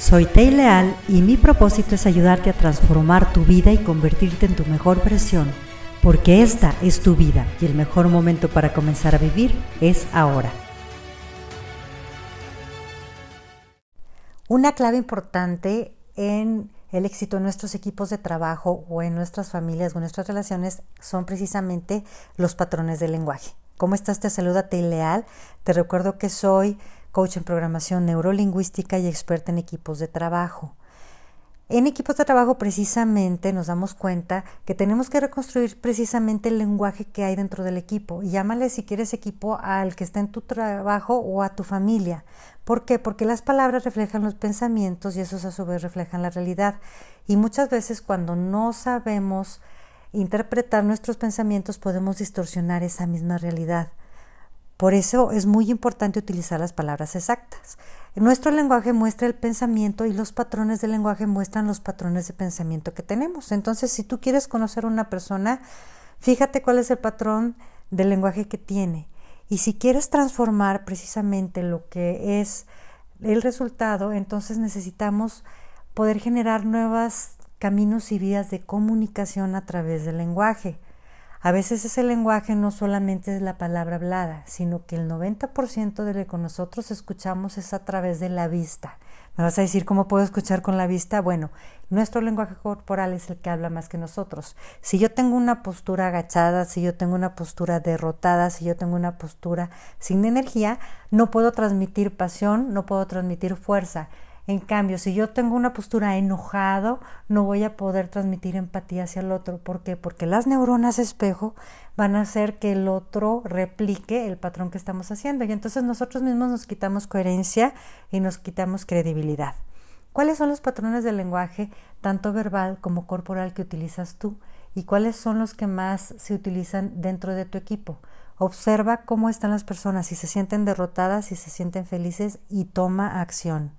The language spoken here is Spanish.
Soy Tei Leal y mi propósito es ayudarte a transformar tu vida y convertirte en tu mejor versión, porque esta es tu vida y el mejor momento para comenzar a vivir es ahora. Una clave importante en el éxito de nuestros equipos de trabajo o en nuestras familias o en nuestras relaciones son precisamente los patrones de lenguaje. ¿Cómo estás? Te saluda Tei Leal. Te recuerdo que soy coach en programación neurolingüística y experta en equipos de trabajo. En equipos de trabajo precisamente nos damos cuenta que tenemos que reconstruir precisamente el lenguaje que hay dentro del equipo. Y llámale si quieres equipo al que está en tu trabajo o a tu familia. ¿Por qué? Porque las palabras reflejan los pensamientos y esos a su vez reflejan la realidad. Y muchas veces cuando no sabemos interpretar nuestros pensamientos podemos distorsionar esa misma realidad. Por eso es muy importante utilizar las palabras exactas. Nuestro lenguaje muestra el pensamiento y los patrones del lenguaje muestran los patrones de pensamiento que tenemos. Entonces, si tú quieres conocer a una persona, fíjate cuál es el patrón del lenguaje que tiene. Y si quieres transformar precisamente lo que es el resultado, entonces necesitamos poder generar nuevos caminos y vías de comunicación a través del lenguaje. A veces ese lenguaje no solamente es la palabra hablada, sino que el 90% de lo que nosotros escuchamos es a través de la vista. ¿Me vas a decir cómo puedo escuchar con la vista? Bueno, nuestro lenguaje corporal es el que habla más que nosotros. Si yo tengo una postura agachada, si yo tengo una postura derrotada, si yo tengo una postura sin energía, no puedo transmitir pasión, no puedo transmitir fuerza. En cambio, si yo tengo una postura enojado, no voy a poder transmitir empatía hacia el otro. ¿Por qué? Porque las neuronas espejo van a hacer que el otro replique el patrón que estamos haciendo. Y entonces nosotros mismos nos quitamos coherencia y nos quitamos credibilidad. ¿Cuáles son los patrones del lenguaje, tanto verbal como corporal, que utilizas tú? ¿Y cuáles son los que más se utilizan dentro de tu equipo? Observa cómo están las personas, si se sienten derrotadas, si se sienten felices y toma acción.